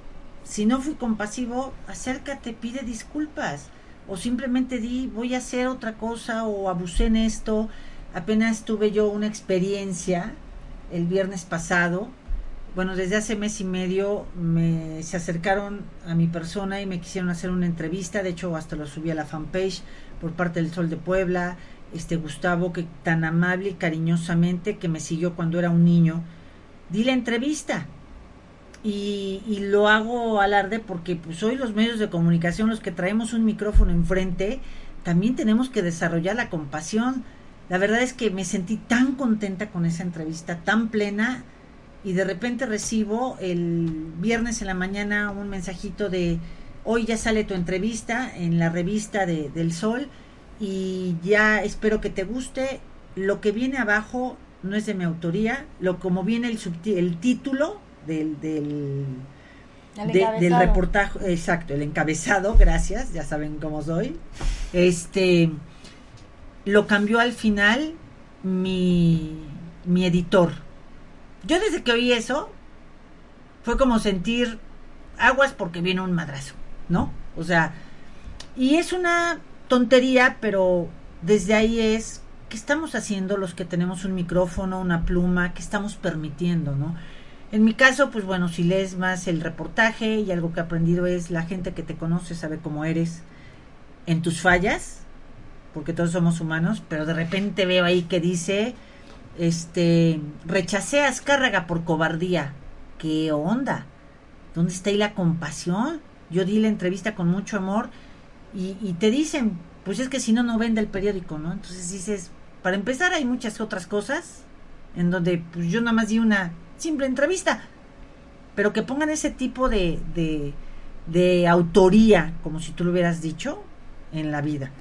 S3: si no fui compasivo, acércate, pide disculpas. O simplemente di, voy a hacer otra cosa o abusé en esto. Apenas tuve yo una experiencia el viernes pasado. Bueno, desde hace mes y medio me, se acercaron a mi persona y me quisieron hacer una entrevista. De hecho, hasta lo subí a la fanpage por parte del Sol de Puebla. Este Gustavo, que tan amable y cariñosamente que me siguió cuando era un niño, di la entrevista y, y lo hago alarde porque pues hoy los medios de comunicación, los que traemos un micrófono enfrente, también tenemos que desarrollar la compasión. La verdad es que me sentí tan contenta con esa entrevista, tan plena, y de repente recibo el viernes en la mañana un mensajito de hoy ya sale tu entrevista en la revista de, del Sol y ya espero que te guste. Lo que viene abajo no es de mi autoría, lo como viene el, el título del, del,
S4: El
S3: de- del reportaje, exacto, el encabezado, gracias, ya saben cómo soy. Este lo cambió al final mi, mi editor. Yo desde que oí eso, fue como sentir aguas porque viene un madrazo, ¿no? O sea, y es una tontería, pero desde ahí es qué estamos haciendo los que tenemos un micrófono, una pluma, qué estamos permitiendo, ¿no? En mi caso, pues bueno, si lees más el reportaje y algo que he aprendido es la gente que te conoce sabe cómo eres en tus fallas, porque todos somos humanos, pero de repente veo ahí que dice, este, rechacé a Azcárraga por cobardía. ¿Qué onda? ¿Dónde está ahí la compasión? Yo di la entrevista con mucho amor y, te dicen, pues es que si no, no vende el periódico, ¿no? Entonces dices, para empezar hay muchas otras cosas en donde pues yo nada más di una simple entrevista, pero que pongan ese tipo de, de, de autoría, como si tú lo hubieras dicho, en la vida.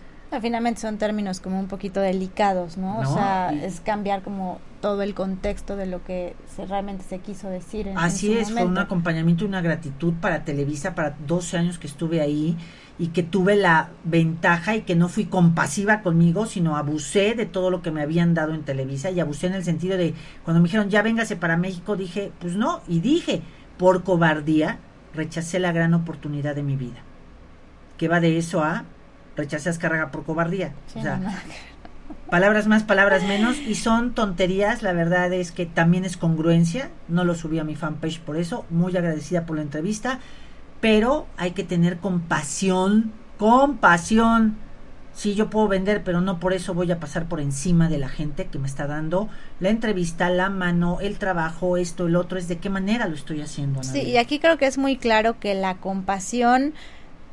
S4: Finalmente son términos como un poquito delicados, ¿no?
S3: No,
S4: o sea,
S3: y-
S4: es cambiar como todo el contexto de lo que se, realmente se quiso decir en,
S3: Así es, fue un acompañamiento y una gratitud para Televisa, para 12 años que estuve ahí y que tuve la ventaja y que no fui compasiva conmigo, sino abusé de todo lo que me habían dado en Televisa y abusé en el sentido de cuando me dijeron ya véngase para México, dije, pues no, y dije, por cobardía, rechacé la gran oportunidad de mi vida. Que va de eso a rechacé a Azcárraga por cobardía.
S4: Sí,
S3: o sea,
S4: no,
S3: palabras más, palabras menos, y son tonterías, la verdad es que también es congruencia, no lo subí a mi fanpage por eso, muy agradecida por la entrevista, pero hay que tener compasión, compasión. Sí, yo puedo vender, pero no por eso voy a pasar por encima de la gente que me está dando la entrevista, la mano, el trabajo, esto, el otro, es de qué manera lo estoy haciendo.
S4: Sí, y aquí creo que es muy claro que la compasión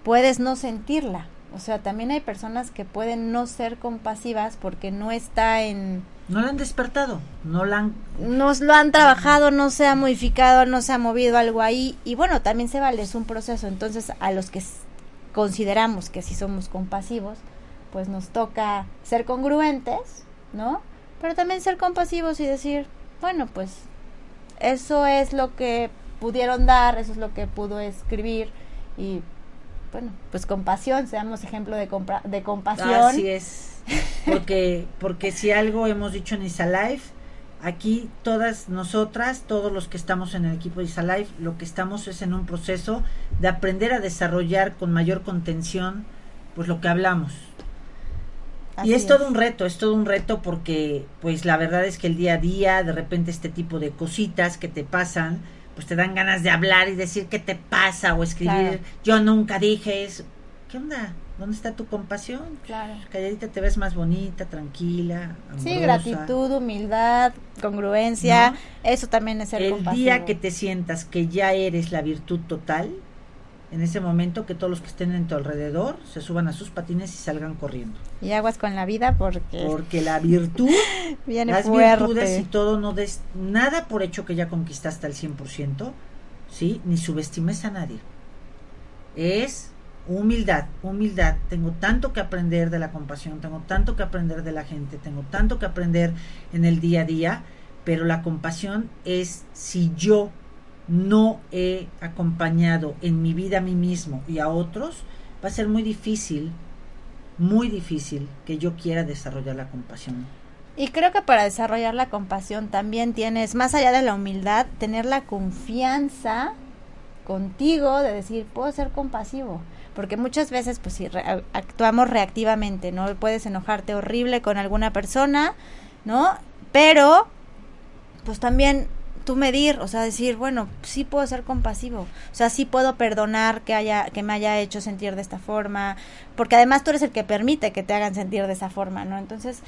S4: puedes no sentirla. O sea, también hay personas que pueden no ser compasivas porque no está en...
S3: No la han despertado, no la han...
S4: No lo han trabajado, no se ha modificado, no se ha movido algo ahí. Y bueno, también se vale, es un proceso. Entonces, a los que consideramos que sí somos compasivos, pues nos toca ser congruentes, ¿no? Pero también ser compasivos y decir, bueno, pues eso es lo que pudieron dar, eso es lo que pudo escribir y bueno, pues compasión, seamos ejemplo de, compra- de compasión.
S3: Así es. Porque, porque si algo hemos dicho en Isalife, aquí todas nosotras, todos los que estamos en el equipo de Isalife, lo que estamos es en un proceso de aprender a desarrollar con mayor contención, pues lo que hablamos.
S4: Así
S3: y es, todo un reto, es todo un reto porque, pues la verdad es que el día a día, de repente este tipo de cositas que te pasan, pues te dan ganas de hablar y decir qué te pasa o escribir,
S4: Claro.
S3: yo nunca dije eso. ¿Qué onda? ¿Dónde está tu compasión?
S4: Claro.
S3: Calladita te ves más bonita, tranquila.
S4: Sí, gratitud, humildad, congruencia,
S3: ¿No?
S4: eso también es ser
S3: El
S4: compasivo.
S3: día que te sientas que ya eres la virtud total, en ese momento que todos los que estén en tu alrededor se suban a sus patines y salgan corriendo.
S4: Y aguas con la vida porque
S3: Porque la virtud,
S4: viene
S3: las
S4: fuerte.
S3: virtudes y todo, no des nada por hecho que ya conquistaste al 100%, ¿sí? Ni subestimes a nadie. Es humildad, humildad. Tengo tanto que aprender de la compasión, tengo tanto que aprender de la gente, tengo tanto que aprender en el día a día, pero la compasión es si yo no he acompañado en mi vida a mí mismo y a otros, va a ser muy difícil, muy difícil que yo quiera desarrollar la compasión.
S4: Y creo que para desarrollar la compasión también tienes, más allá de la humildad, tener la confianza contigo de decir, puedo ser compasivo. Porque muchas veces, pues si re- actuamos reactivamente, ¿no? Puedes enojarte horrible con alguna persona, ¿no? Pero, pues también tú medir, o sea, decir, bueno, sí puedo ser compasivo, o sea, sí puedo perdonar que haya que me haya hecho sentir de esta forma, porque además tú eres el que permite que te hagan sentir de esa forma, ¿no? Entonces,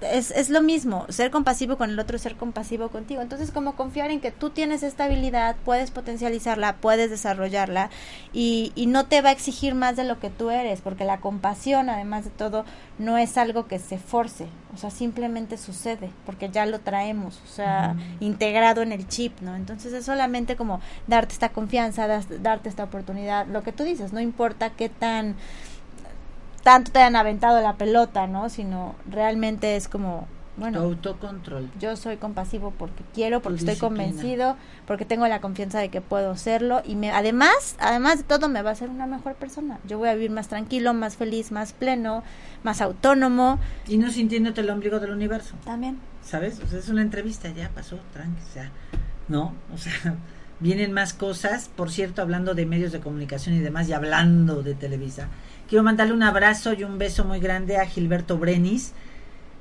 S4: es, es lo mismo, ser compasivo con el otro, ser compasivo contigo. Entonces, como confiar en que tú tienes esta habilidad, puedes potencializarla, puedes desarrollarla y, y no te va a exigir más de lo que tú eres, porque la compasión, además de todo, no es algo que se force, o sea, simplemente sucede, porque ya lo traemos, o sea, integrado en el chip, ¿no? Entonces es solamente como darte esta confianza, das- darte esta oportunidad, lo que tú dices, no importa qué tan tanto te hayan aventado la pelota, ¿no? Sino realmente es como,
S3: Tu
S4: bueno,
S3: autocontrol.
S4: yo soy compasivo porque quiero, porque
S3: Tu
S4: estoy
S3: disciplina.
S4: convencido, porque tengo la confianza de que puedo serlo y me, además, además de todo me va a hacer una mejor persona. Yo voy a vivir más tranquilo, más feliz, más pleno, más autónomo
S3: Y no sintiéndote el ombligo del universo.
S4: también.
S3: ¿Sabes? O sea, es una entrevista, ya pasó, tranqui, o sea, ¿no? O sea, vienen más cosas. Por cierto, hablando de medios de comunicación y demás, y hablando de Televisa, quiero mandarle un abrazo y un beso muy grande a Gilberto Brenis.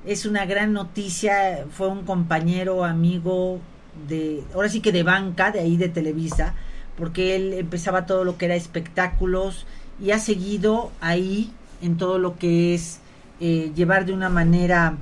S3: Es una gran noticia, fue un compañero, amigo de, ahora sí que de banca, de ahí de Televisa, porque él empezaba todo lo que era espectáculos y ha seguido ahí en todo lo que es eh, llevar de una manera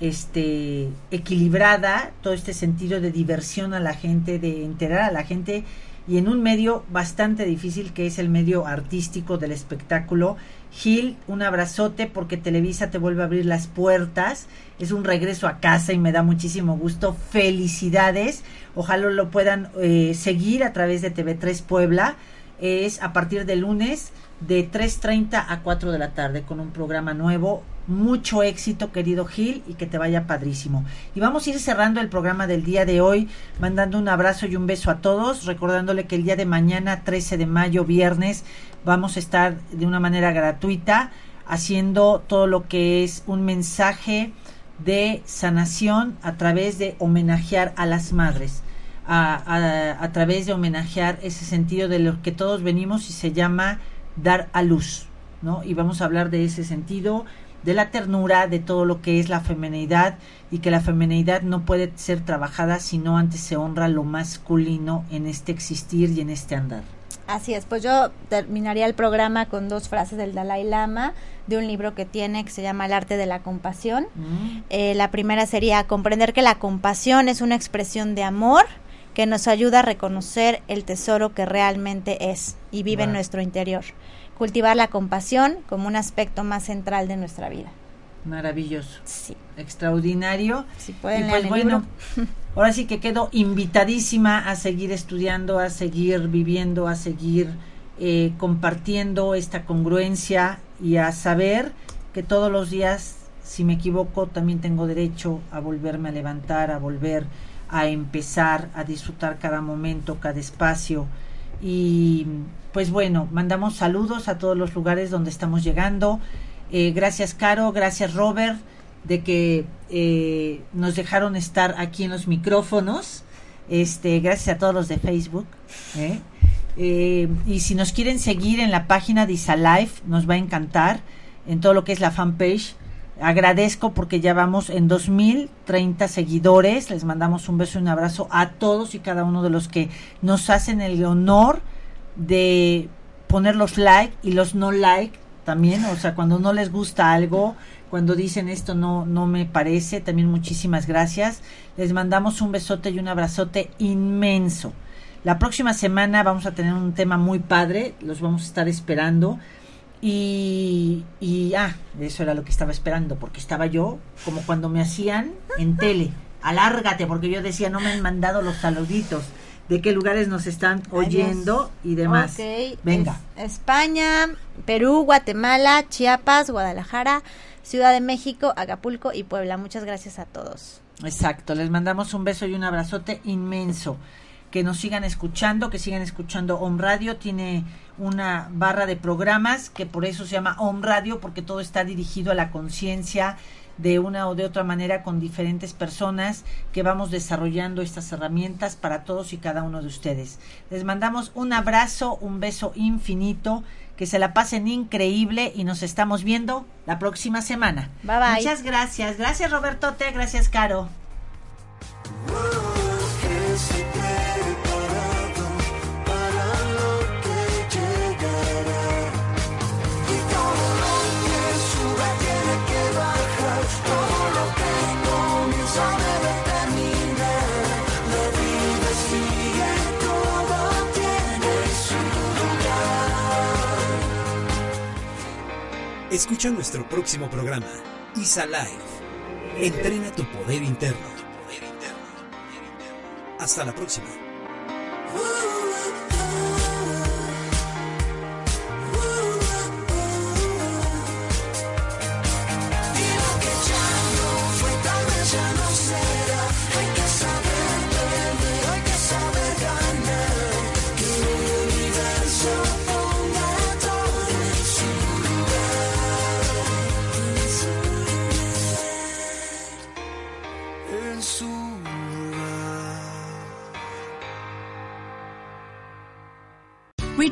S3: este equilibrada todo este sentido de diversión a la gente, de enterar a la gente y en un medio bastante difícil que es el medio artístico del espectáculo. Gil, un abrazote porque Televisa te vuelve a abrir las puertas. Es un regreso a casa y me da muchísimo gusto. Felicidades. Ojalá lo puedan eh, seguir a través de TV3 Puebla. Es a partir de lunes de 3.30 a 4 de la tarde con un programa nuevo. Mucho éxito, querido Gil, y que te vaya padrísimo. Y vamos a ir cerrando el programa del día de hoy, mandando un abrazo y un beso a todos, recordándole que el día de mañana, 13 de mayo, viernes, vamos a estar de una manera gratuita haciendo todo lo que es un mensaje de sanación a través de homenajear a las madres, a, a- a través de homenajear ese sentido de lo que todos venimos y se llama dar a luz, ¿no? Y vamos a hablar de ese sentido, de la ternura, de todo lo que es la femenidad y que la femenidad no puede ser trabajada si no antes se honra lo masculino en este existir y en este andar.
S4: Así es, pues yo terminaría el programa con dos frases del Dalai Lama de un libro que tiene que se llama El arte de la compasión.
S3: ¿Mm?
S4: Eh, la primera sería comprender que la compasión es una expresión de amor que nos ayuda a reconocer el tesoro que realmente es y vive en nuestro interior. Cultivar la compasión como un aspecto más central de nuestra vida.
S3: Maravilloso,
S4: Sí,
S3: extraordinario.
S4: si pueden
S3: y pues bueno,
S4: libro.
S3: ahora sí que quedo invitadísima a seguir estudiando, a seguir viviendo, a seguir eh, compartiendo esta congruencia y a saber que todos los días, si me equivoco, también tengo derecho a volverme a levantar, a volver a empezar, a disfrutar cada momento, cada espacio. Y pues bueno, mandamos saludos a todos los lugares donde estamos llegando. Eh, gracias Caro, gracias Robert, de que eh, nos dejaron estar aquí en los micrófonos. Este, gracias a todos los de Facebook. ¿eh? Eh, y si nos quieren seguir en la página de Isalife, nos va a encantar en todo lo que es la fanpage. Agradezco porque ya vamos en 2030 seguidores. Les mandamos un beso y un abrazo a todos y cada uno de los que nos hacen el honor de poner los like y los no like también. O sea, cuando no les gusta algo, cuando dicen esto no, no me parece, también muchísimas gracias. Les mandamos un besote y un abrazote inmenso. La próxima semana vamos a tener un tema muy padre, los vamos a estar esperando. Y, y, ah, eso era lo que estaba esperando, porque estaba yo como cuando me hacían en tele, alárgate, porque yo decía, no me han mandado los saluditos, de qué lugares nos están oyendo y demás.
S4: Ok,
S3: Venga.
S4: es- España, Perú, Guatemala, Chiapas, Guadalajara, Ciudad de México, Acapulco y Puebla. Muchas gracias a todos.
S3: Exacto, les mandamos un beso y un abrazote inmenso. Que nos sigan escuchando, que sigan escuchando Home Radio. Tiene una barra de programas que por eso se llama Home Radio, porque todo está dirigido a la conciencia de una o de otra manera con diferentes personas que vamos desarrollando estas herramientas para todos y cada uno de ustedes. Les mandamos un abrazo, un beso infinito, que se la pasen increíble y nos estamos viendo la próxima semana.
S4: Bye, bye.
S3: Muchas gracias. Gracias Robertote, gracias Caro.
S1: Escucha nuestro próximo programa, ISA Live. Entrena tu poder interno. Hasta la próxima.